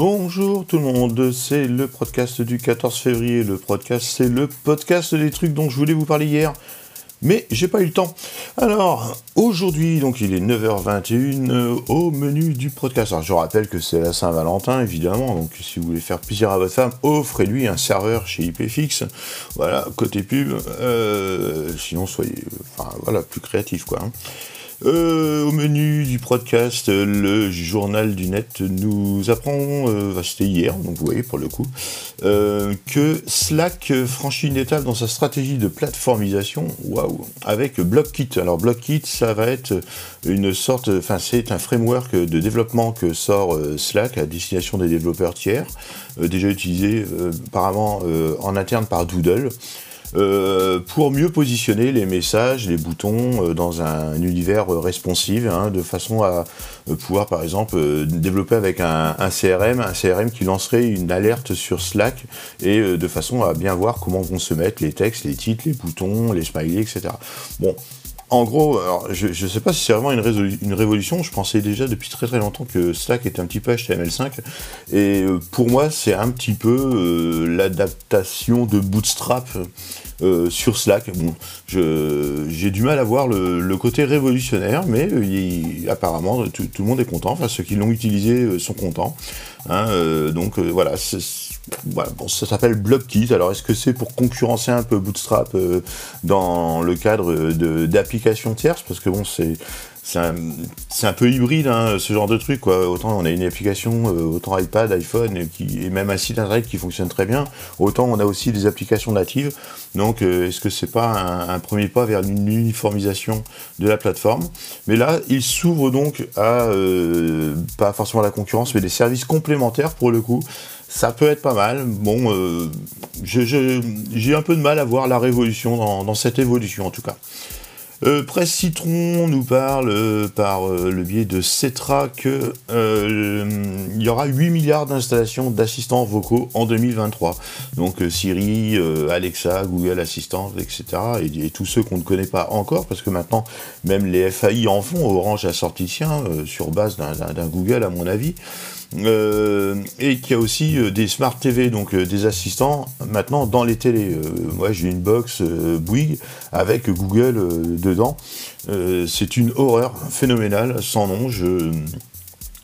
tout le monde, c'est le podcast du 14 février. Le podcast, c'est le podcast des trucs dont je voulais vous parler hier, mais j'ai pas eu le temps. Alors, aujourd'hui, donc il est 9h21 euh, au menu du podcast. Alors, je rappelle que c'est la Saint-Valentin, évidemment, donc si vous voulez faire plaisir à votre femme, offrez-lui un serveur chez IPFix. Voilà, côté pub, euh, sinon soyez, plus créatif quoi. Hein. Euh, au menu du podcast, le journal du net nous apprend, euh, c'était hier, donc vous voyez pour le coup, euh, que Slack franchit une étape dans sa stratégie de plateformisation, waouh, avec BlockKit. Alors BlockKit, ça va être une sorte, enfin c'est un framework de développement que sort Slack à destination des développeurs tiers, déjà utilisé apparemment en interne par Doodle. Euh, pour mieux positionner les messages, les boutons euh, dans un, univers responsive, hein, de façon à euh, pouvoir par exemple développer avec un, CRM, un CRM qui lancerait une alerte sur Slack et de façon à bien voir comment vont se mettre les textes, les titres, les boutons, les smileys, etc. Bon, en gros, alors, je ne sais pas si c'est vraiment une, révolution. Je pensais déjà depuis très très longtemps que Slack était un petit peu HTML5. Et euh, pour moi, c'est un petit peu euh, l'adaptation de Bootstrap euh, sur Slack. Bon, j'ai du mal à voir le, côté révolutionnaire, mais apparemment, tout, le monde est content. Enfin, ceux qui l'ont utilisé sont contents. Hein, donc voilà, ça s'appelle BlockKit. Alors, est-ce que c'est pour concurrencer un peu Bootstrap euh, dans le cadre d'applications tierces? Parce que bon, c'est c'est un, peu hybride, hein, ce genre de truc. Quoi. Autant on a une application, euh, autant iPad, iPhone, et, même un site internet qui fonctionne très bien, autant on a aussi des applications natives. Donc, euh, est-ce que c'est pas un, premier pas vers une uniformisation de la plateforme? Mais là, il s'ouvre donc à, pas forcément la concurrence, mais des services complémentaires pour le coup ça peut être pas mal. Bon, euh, j'ai un peu de mal à voir la révolution dans, cette évolution en tout cas. Euh, Presse Citron nous parle euh, par le biais de Cetra qu'il y aura 8 milliards d'installations d'assistants vocaux en 2023. Donc Siri, Alexa, Google Assistant, etc. Et, tous ceux qu'on ne connaît pas encore, parce que maintenant même les FAI en font. Orange a sien sur base d'un Google à mon avis. Euh, et qui a aussi euh, des smart TV, donc euh, des assistants maintenant dans les télés. moi j'ai une box Bouygues avec Google dedans. c'est une horreur phénoménale, sans nom.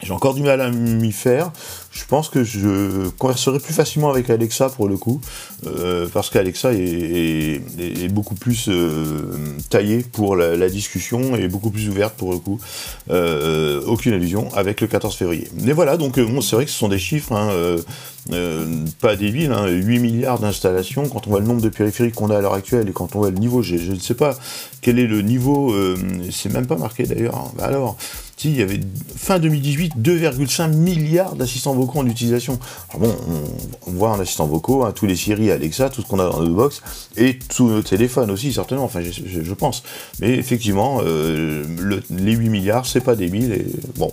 J'ai encore du mal à m'y faire. Je pense que je converserai plus facilement avec Alexa pour le coup, euh, parce qu'Alexa est, beaucoup plus euh, taillée pour la, discussion et beaucoup plus ouverte pour le coup. Euh, aucune allusion avec le 14 février. Mais voilà, donc bon, c'est vrai que ce sont des chiffres hein, pas débiles, hein, 8 milliards d'installations. Quand on voit le nombre de périphériques qu'on a à l'heure actuelle et quand on voit le niveau, je, ne sais pas quel est le niveau, c'est même pas marqué d'ailleurs. Hein. Bah alors, il y avait fin 2018 2,5 milliards d'assistants vocaux en utilisation. Bon, on, voit un assistant vocaux, hein, tous les Siri, Alexa, tout ce qu'on a dans nos box, et tous nos téléphones aussi, certainement, enfin je, pense. Mais effectivement, euh, les 8 milliards, c'est pas débile, et bon,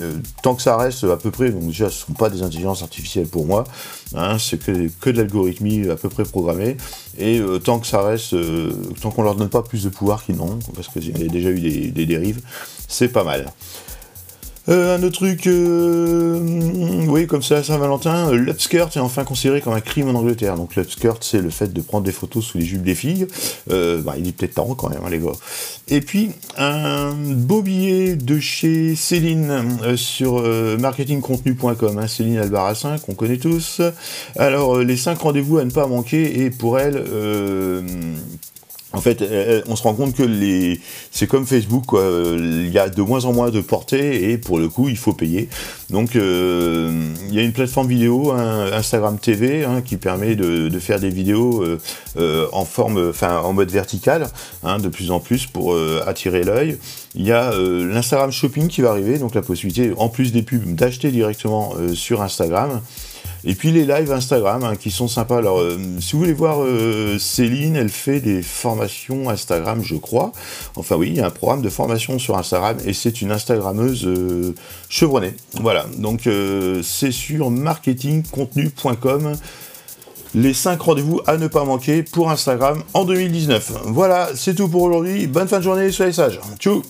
euh, tant que ça reste à peu près, déjà ce ne sont pas des intelligences artificielles pour moi, hein, c'est que, que, de l'algorithmie à peu près programmée, et euh, tant que ça reste, tant qu'on leur donne pas plus de pouvoir qu'ils n'ont, parce qu'il y a déjà eu des dérives, c'est pas mal. Euh, un autre truc, euh, oui, comme ça, Saint-Valentin, euh, l'upskirt est enfin considéré comme un crime en Angleterre. Donc l'upskirt, c'est le fait de prendre des photos sous les jupes des filles. bah, il est peut-être temps quand même, hein, les gars. Et puis, un beau billet de chez Céline sur marketingcontenu.com. Hein, Céline Albarracin, qu'on connaît tous. Alors, les 5 rendez-vous à ne pas manquer, et pour elle, en fait, euh, euh, on se rend compte que c'est comme Facebook, quoi. Il y a de moins en moins de portée et pour le coup, il faut payer. Donc, euh, il y a une plateforme vidéo, Instagram TV, hein, qui permet de, faire des vidéos en forme, en mode vertical, hein, de plus en plus pour attirer l'œil. Il y a l'Instagram Shopping qui va arriver, donc la possibilité, en plus des pubs, d'acheter directement sur Instagram. Et puis les lives Instagram hein, qui sont sympas. Alors, euh, si vous voulez voir euh, Céline, elle fait des formations Instagram, je crois. Enfin oui, il y a un programme de formation sur Instagram et c'est une Instagrammeuse euh, chevronnée. Voilà, donc c'est sur marketingcontenu.com. Les 5 rendez-vous à ne pas manquer pour Instagram en 2019. Voilà, c'est tout pour aujourd'hui. Bonne fin de journée, soyez sages. Tchou